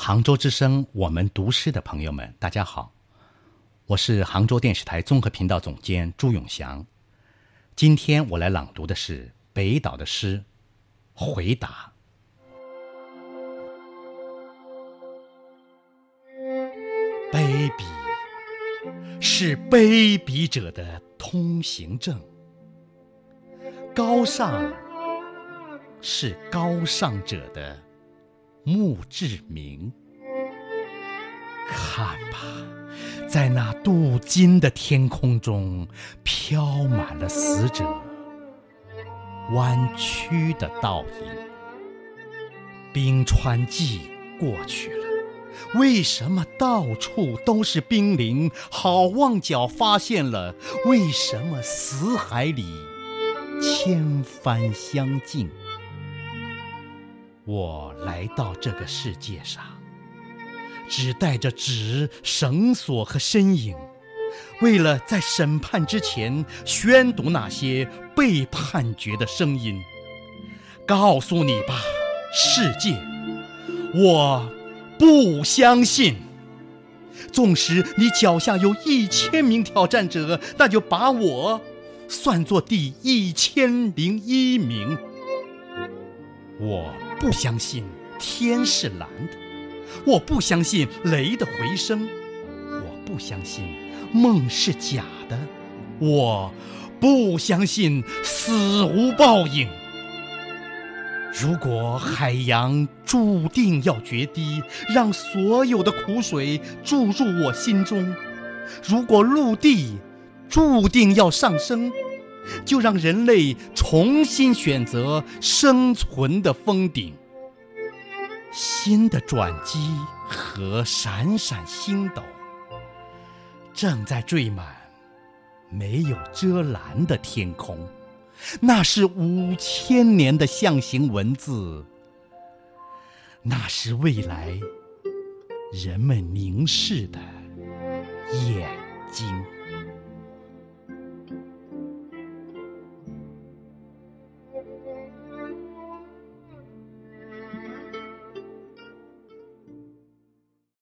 杭州之声，我们读诗的朋友们，大家好，我是杭州电视台综合频道总监朱永祥。今天我来朗读的是北岛的诗《回答》。卑鄙是卑鄙者的通行证，高尚是高尚者的墓志铭。看吧，在那镀金的天空中，飘满了死者弯曲的倒影。冰川纪过去了。为什么到处都是冰凌？好望角发现了，为什么死海里千帆相近？我来到这个世界上，只带着纸、绳索和身影，为了在审判之前宣读那些被判决的声音。告诉你吧，世界，我。不相信。纵使你脚下有一千名挑战者，那就把我算作第一千零一名。我不相信天是蓝的，我不相信雷的回声，我不相信梦是假的，我不相信死无报应。如果海洋注定要决堤，让所有的苦水注入我心中；如果陆地注定要上升，就让人类重新选择生存的峰顶。新的转机和闪闪星斗，正在缀满没有遮拦的天空。那是五千年的象形文字，那是未来人们凝视的眼睛。